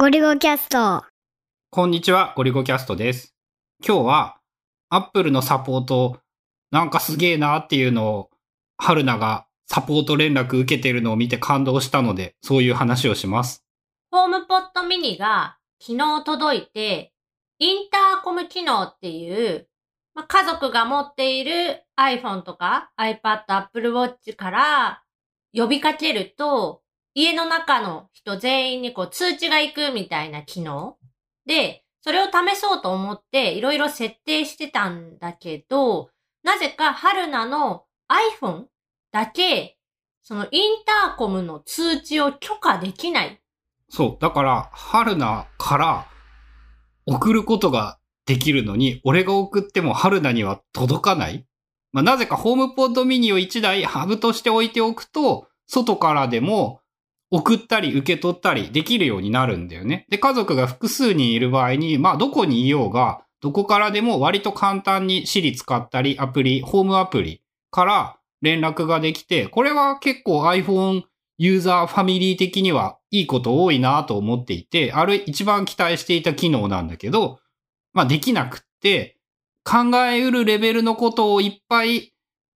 ゴリゴキャスト。こんにちは、ゴリゴキャストです。今日は、アップルのサポート、なんかすげえなっていうのを、春菜がサポート連絡受けてるのを見て感動したので、そういう話をします。ホームポットミニが昨日届いて、インターコム機能っていう、まあ、家族が持っている iPhone とか iPad、Apple Watch から呼びかけると、家の中の人全員にこう通知が行くみたいな機能で、それを試そうと思っていろいろ設定してたんだけど、なぜか春菜の iPhone だけ、そのインターコムの通知を許可できないそう。だから、春菜から送ることができるのに、俺が送っても春菜には届かない。まあ、なぜかホームポッドミニを1台ハブとして置いておくと、外からでも送ったり受け取ったりできるようになるんだよね。で、家族が複数人いる場合に、まあ、どこにいようが、どこからでも割と簡単に Siri 使ったり、アプリ、ホームアプリから連絡ができて、これは結構 iPhone ユーザーファミリー的にはいいこと多いなと思っていて、あれ一番期待していた機能なんだけど、まあできなくって、考えうるレベルのことをいっぱい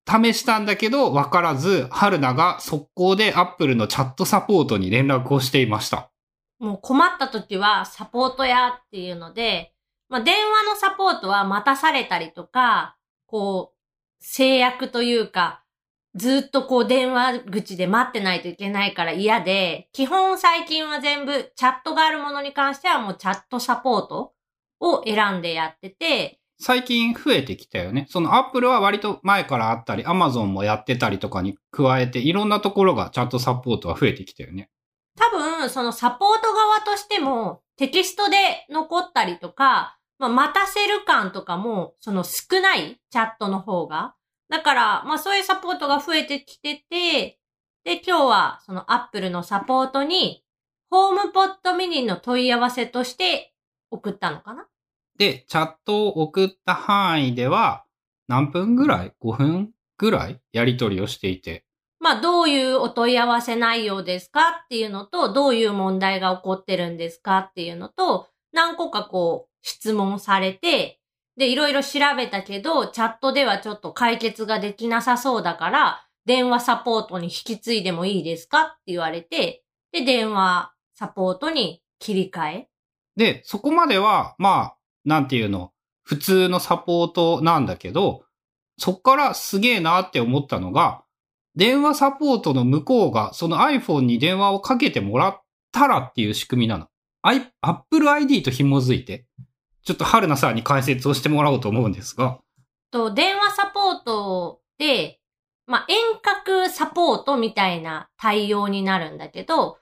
試したんだけど、わからず、春菜が速攻で Apple のチャットサポートに連絡をしていました。もう困った時はサポートやっていうので、まあ、電話のサポートは待たされたりとか、こう、制約というか、ずっとこう電話口で待ってないといけないから嫌で、基本最近は全部チャットがあるものに関してはもうチャットサポートを選んでやってて、最近増えてきたよね。その Apple は割と前からあったり、Amazon もやってたりとかに加えて、いろんなところがチャットサポートは増えてきたよね。多分、そのサポート側としても、テキストで残ったりとか、まあ、待たせる感とかも、その少ないチャットの方が。だから、まあそういうサポートが増えてきてて、で、今日はその Apple のサポートに、ホームポットミニの問い合わせとして送ったのかなで、チャットを送った範囲では、何分ぐらい ?5 分ぐらい？やり取りをしていて。まあ、どういうお問い合わせ内容ですかっていうのと、どういう問題が起こってるんですかっていうのと、何個かこう、質問されて、で、いろいろ調べたけど、チャットではちょっと解決ができなさそうだから、電話サポートに引き継いでもいいですかって言われて、で、電話サポートに切り替え。で、そこまでは、まあ、なんていうの、普通のサポートなんだけど、そっからすげえなって思ったのが、電話サポートの向こうがその iPhone に電話をかけてもらったらっていう仕組みなの。Apple ID と紐づいて、ちょっと春菜さんに解説をしてもらおうと思うんですが、と、電話サポートで、まあ、遠隔サポートみたいな対応になるんだけど、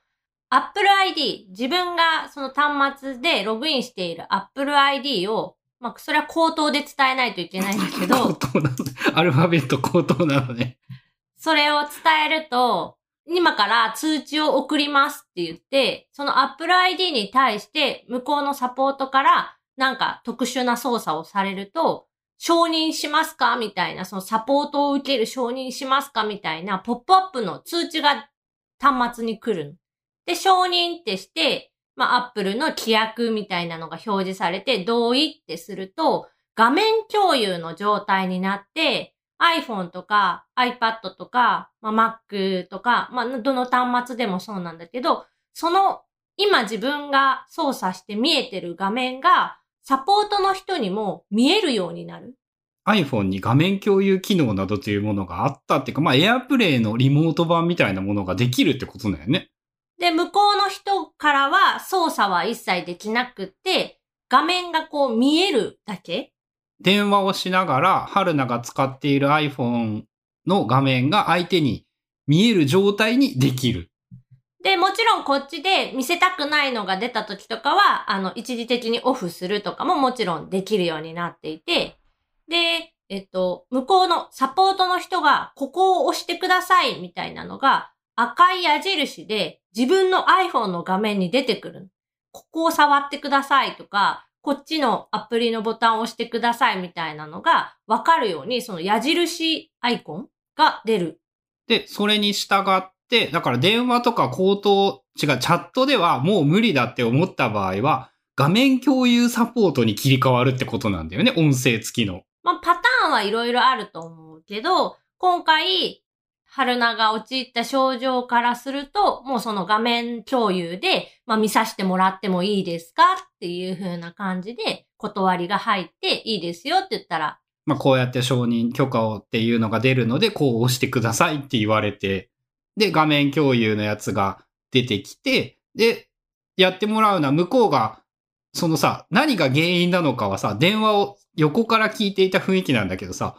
Apple ID、自分がその端末でログインしている Apple ID を、まあ、それは口頭で伝えないといけないんだけど、口頭なのアルファベット口頭なのね。それを伝えると、今から通知を送りますって言って、その Apple ID に対して向こうのサポートからなんか特殊な操作をされると、承認しますかみたいな、そのサポートを受ける承認しますかみたいなポップアップの通知が端末に来るの。で、承認ってして、まあ、Apple の規約みたいなのが表示されて、同意ってすると、画面共有の状態になって、iPhone とか iPad とか、まあ、Mac とか、まあ、どの端末でもそうなんだけど、その今自分が操作して見えてる画面がサポートの人にも見えるようになる。iPhone に画面共有機能などというものがあったっていうか、まあ AirPlay のリモート版みたいなものができるってことだよね。で、向こうの人からは操作は一切できなくって、画面がこう見えるだけ電話をしながら、春菜が使っている iPhone の画面が相手に見える状態にできる。で、もちろんこっちで見せたくないのが出た時とかは、あの、一時的にオフするとかももちろんできるようになっていて、で、えっと、向こうのサポートの人が、ここを押してくださいみたいなのが、赤い矢印で自分の iPhone の画面に出てくる。ここを触ってくださいとか、こっちのアプリのボタンを押してくださいみたいなのがわかるように、その矢印アイコンが出る。で、それに従っで、だから電話とか口頭、違う、チャットではもう無理だって思った場合は、画面共有サポートに切り替わるってことなんだよね。音声付きの。まあ、パターンはいろいろあると思うけど、今回、春菜が陥った症状からすると、もうその画面共有で、まあ見させてもらってもいいですかっていう風な感じで、断りが入っていいですよって言ったら、まあこうやって承認許可をっていうのが出るので、こう押してくださいって言われて、で、画面共有のやつが出てきて、で、やってもらうのは向こうが、そのさ、何が原因なのかはさ、電話を横から聞いていた雰囲気なんだけどさ、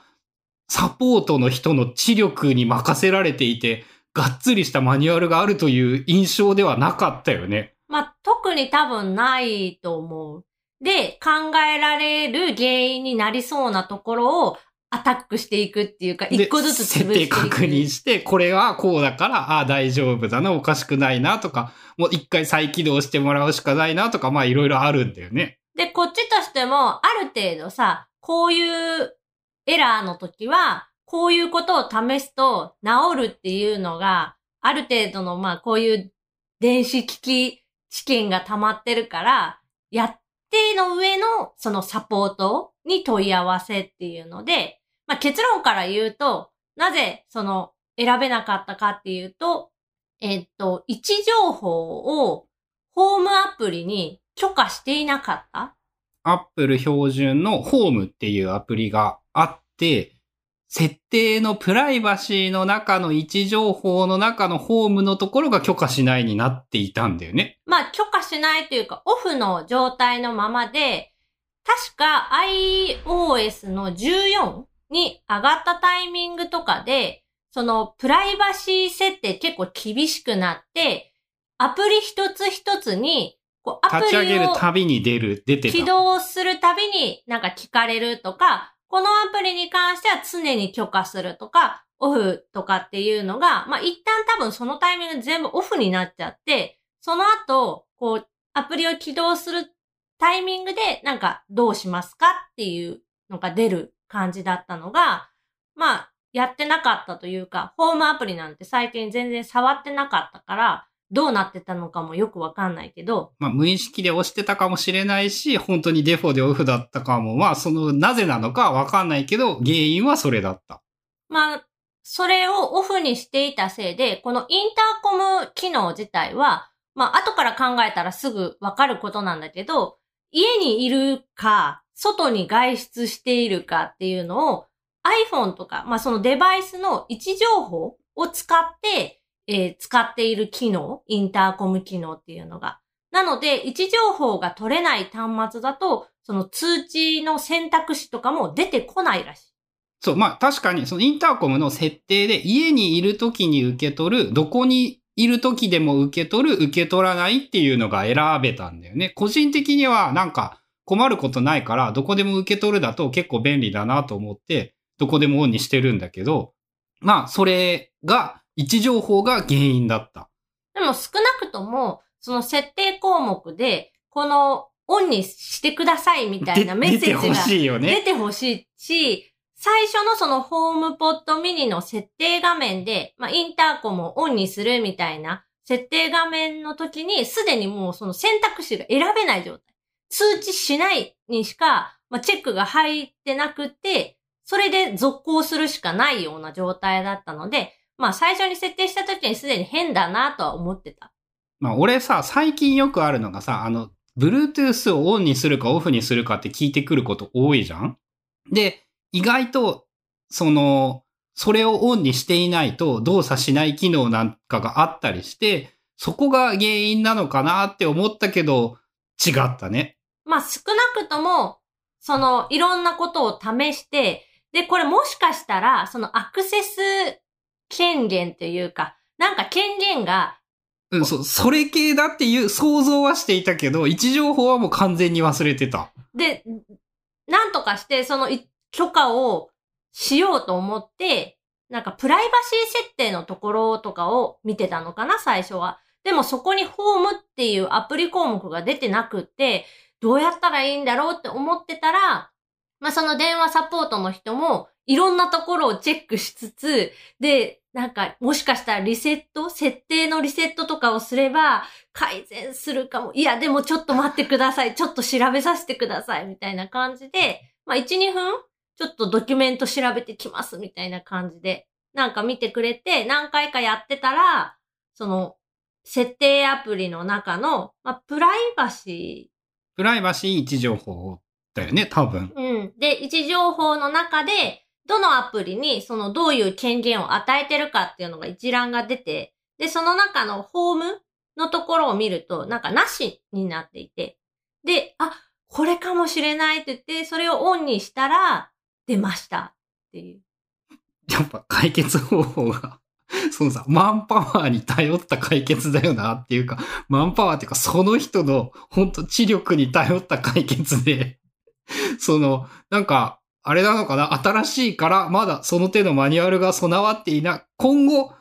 サポートの人の知力に任せられていて、がっつりしたマニュアルがあるという印象ではなかったよね。まあ特に多分ないと思う。で、考えられる原因になりそうなところをアタックしていくっていうか、で一個ずつ潰していく。設定確認して、これはこうだから、ああ、大丈夫だな、おかしくないなとか、もう一回再起動してもらうしかないなとか、まあいろいろあるんだよね。で、こっちとしても、ある程度さ、こういうエラーの時は、こういうことを試すと治るっていうのが、ある程度の、まあ、こういう電子機器知見が溜まってるから、やっての上の、そのサポートに問い合わせっていうので、まあ、結論から言うと、なぜ、その、選べなかったかっていうと、えっと、位置情報を、ホームアプリに許可していなかった。Apple 標準の Home っていうアプリがあって、設定のプライバシーの中の位置情報の中の Home のところが許可しないになっていたんだよね。まあ、許可しないというか、オフの状態のままで、確か iOS の14に上がったタイミングとかで、そのプライバシー設定結構厳しくなって、アプリ一つ一つに、こうアプ立ち上げるたびに出る、出てた。起動するたびになんか聞かれるとか、このアプリに関しては常に許可するとか、オフとかっていうのが、まあ、一旦多分そのタイミング全部オフになっちゃって、その後、こう、アプリを起動するタイミングで、なんか、どうしますかっていうのが出る感じだったのが、まあ、やってなかったというか、ホームアプリなんて最近全然触ってなかったから、どうなってたのかもよくわかんないけど、まあ、無意識で押してたかもしれないし、本当にデフォでオフだったかも、まあ、その、なぜなのかはわかんないけど、原因はそれだった。まあ、それをオフにしていたせいで、このインターコム機能自体は、まあ、後から考えたらすぐわかることなんだけど、家にいるか、外に外出しているかっていうのを iPhone とか、まあ、そのデバイスの位置情報を使って、えー使っている機能、インターコム機能っていうのが。なので、位置情報が取れない端末だと、その通知の選択肢とかも出てこないらしい。そう、まあ確かにそのインターコムの設定で家にいる時に受け取る、どこにいる時でも受け取る、受け取らないっていうのが選べたんだよね。個人的にはなんか困ることないから、どこでも受け取るだと結構便利だなと思って、どこでもオンにしてるんだけど、まあそれが、位置情報が原因だった。でも少なくとも、その設定項目で、このオンにしてくださいみたいなメッセージ出てほがしいよね。出てほしいし、最初のそのホームポットミニの設定画面で、まあ、インターコムをオンにするみたいな設定画面の時に、すでにもうその選択肢が選べない状態。通知しないにしか、まあ、チェックが入ってなくて、それで続行するしかないような状態だったので、まあ最初に設定した時にすでに変だなとは思ってた。まあ俺さ、最近よくあるのがさ、あの、Bluetooth をオンにするかオフにするかって聞いてくること多いじゃん？で、意外と、その、それをオンにしていないと動作しない機能なんかがあったりして、そこが原因なのかなって思ったけど、違ったね。まあ少なくとも、そのいろんなことを試して、で、これもしかしたら、そのアクセス権限というか、なんか権限が、うん、そ、それ系だっていう想像はしていたけど、位置情報はもう完全に忘れてた。で、なんとかして、そのい許可をしようと思って、なんかプライバシー設定のところとかを見てたのかな、最初は。でもそこにホームっていうアプリ項目が出てなくって、どうやったらいいんだろうって思ってたら、まあその電話サポートの人も、いろんなところをチェックしつつ、で、なんか、もしかしたらリセット設定のリセットとかをすれば、改善するかも。いや、でもちょっと待ってください。ちょっと調べさせてください。みたいな感じで、まあ、1、2分ちょっとドキュメント調べてきます。みたいな感じで、なんか見てくれて、何回かやってたら、その、設定アプリの中の、まあ、プライバシー。プライバシー位置情報だよね、多分。うん。で、位置情報の中で、どのアプリにそのどういう権限を与えてるかっていうのが一覧が出て、で、その中のホームのところを見ると、なんかなしになっていて、で、あ、これかもしれないって言って、それをオンにしたら、出ましたっていう。やっぱ解決方法が そのさ、マンパワーに頼った解決だよなっていうか、マンパワーっていうか、その人の本当知力に頼った解決でその、なんか、あれなのかな？新しいから、まだその手のマニュアルが備わっていない。今後、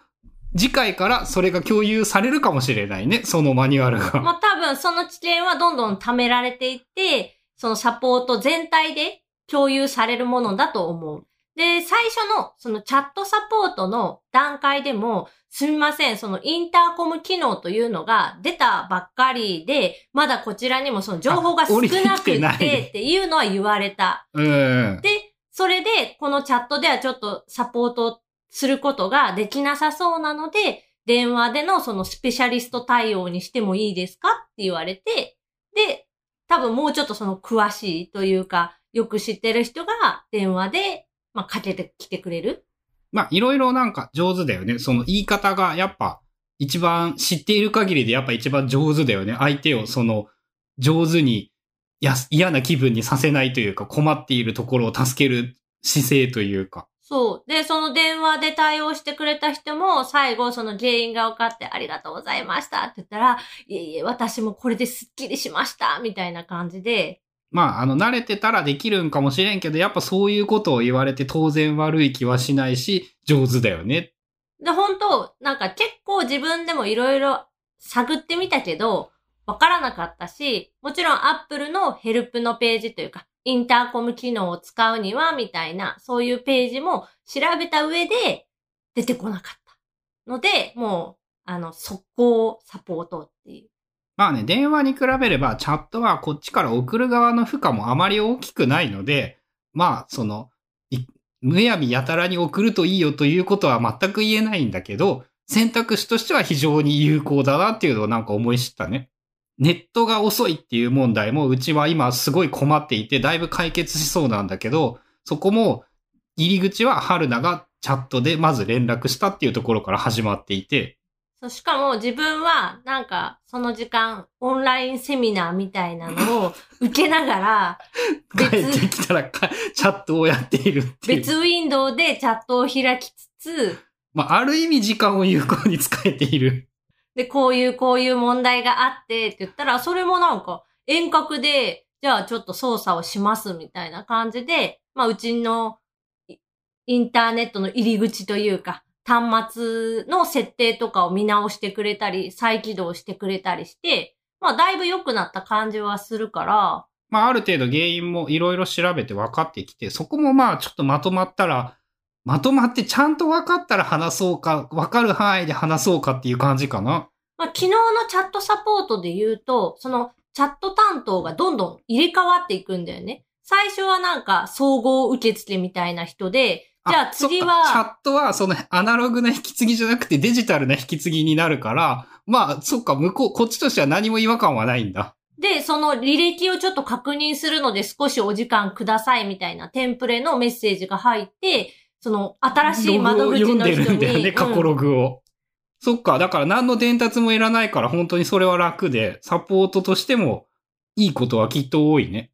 次回からそれが共有されるかもしれないね。そのマニュアルが。まあ多分その知見はどんどん貯められていって、そのサポート全体で共有されるものだと思う。で、最初のそのチャットサポートの段階でも、すみません、そのインターコム機能というのが出たばっかりで、まだこちらにもその情報が少なくてっていうのは言われた。で、それでこのチャットではちょっとサポートすることができなさそうなので、電話でのそのスペシャリスト対応にしてもいいですかって言われて、で、多分もうちょっとその詳しいというか、よく知ってる人が電話で、まあ、かけてきてくれる？まあ、いろいろなんか上手だよね。その言い方がやっぱ一番知っている限りでやっぱ一番上手だよね。相手をその上手にや嫌な気分にさせないというか困っているところを助ける姿勢というか。そう。で、その電話で対応してくれた人も、最後、その原因が分かって、ありがとうございましたって言ったら、いえいえ、私もこれですっきりしましたみたいな感じで、まあ、あの、慣れてたらできるんかもしれんけど、やっぱそういうことを言われて当然悪い気はしないし、上手だよね。で、本当なんか結構自分でもいろいろ探ってみたけど、わからなかったし、もちろん Apple のヘルプのページというか、インターコム機能を使うには、みたいな、そういうページも調べた上で出てこなかったので、もう、あの、速攻サポート。まあね、電話に比べればチャットはこっちから送る側の負荷もあまり大きくないので、まあ、その、むやみやたらに送るといいよということは全く言えないんだけど、選択肢としては非常に有効だなっていうのをなんか思い知ったね。ネットが遅いっていう問題もうちは今すごい困っていて、だいぶ解決しそうなんだけど、そこも入り口は春菜がチャットでまず連絡したっていうところから始まっていて、そう、しかも自分は、なんか、その時間、オンラインセミナーみたいなのを 受けながら、帰ってきたらチャットをやっているっていう。別ウィンドウでチャットを開きつつ、まあ、ある意味時間を有効に使えている。で、こういうこういう問題があってって言ったら、それもなんか遠隔で、じゃあちょっと操作をしますみたいな感じで、まあうちのインターネットの入り口というか、端末の設定とかを見直してくれたり、再起動してくれたりして、まあ、だいぶ良くなった感じはするから、まあ、ある程度原因もいろいろ調べて分かってきて、そこもまあ、ちょっとまとまったら、まとまってちゃんと分かったら話そうか、分かる範囲で話そうかっていう感じかな。まあ、昨日のチャットサポートで言うと、そのチャット担当がどんどん入れ替わっていくんだよね。最初はなんか総合受付みたいな人で、じゃあ次は。チャットはそのアナログな引き継ぎじゃなくてデジタルな引き継ぎになるから、まあ、そっか、向こう、こっちとしては何も違和感はないんだ。で、その履歴をちょっと確認するので少しお時間くださいみたいなテンプレのメッセージが入って、その新しい窓口の人に。読んでるんだよね、過去ログを。うん、そっか、だから何の伝達もいらないから本当にそれは楽で、サポートとしてもいいことはきっと多いね。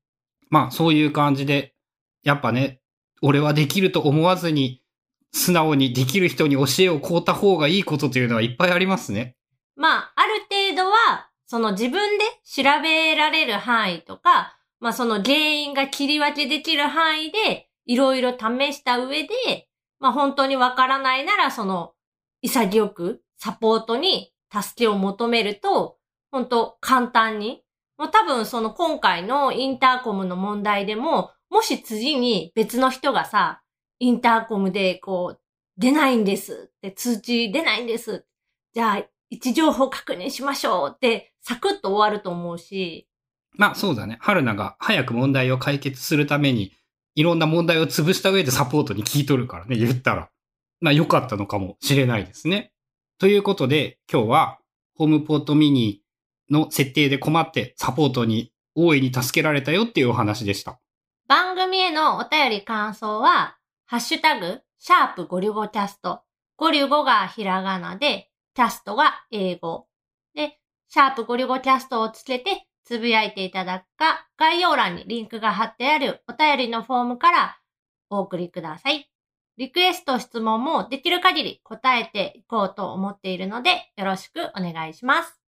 まあ、そういう感じで、やっぱね、俺はできると思わずに、素直にできる人に教えをこうた方がいいことというのはいっぱいありますね。まあ、ある程度は、その自分で調べられる範囲とか、まあその原因が切り分けできる範囲で、いろいろ試した上で、まあ本当にわからないなら、その、潔くサポートに助けを求めると、本当簡単に、もう多分その今回のインターコムの問題でも、もし次に別の人がさ、インターコムでこう、出ないんですって通知出ないんです。じゃあ、位置情報確認しましょうって、サクッと終わると思うし、まあそうだね。春菜が早く問題を解決するために、いろんな問題を潰した上でサポートに聞いとるからね、言ったら。まあ良かったのかもしれないですね。ということで、今日は、ホームポットミニの設定で困ってサポートに大いに助けられたよっていうお話でした。番組へのお便り感想は、ハッシュタグ、シャープゴリュゴキャスト。ゴリュゴがひらがなで、キャストが英語。で、シャープゴリュゴキャストをつけて、つぶやいていただくか、概要欄にリンクが貼ってあるお便りのフォームからお送りください。リクエスト、質問もできる限り答えていこうと思っているので、よろしくお願いします。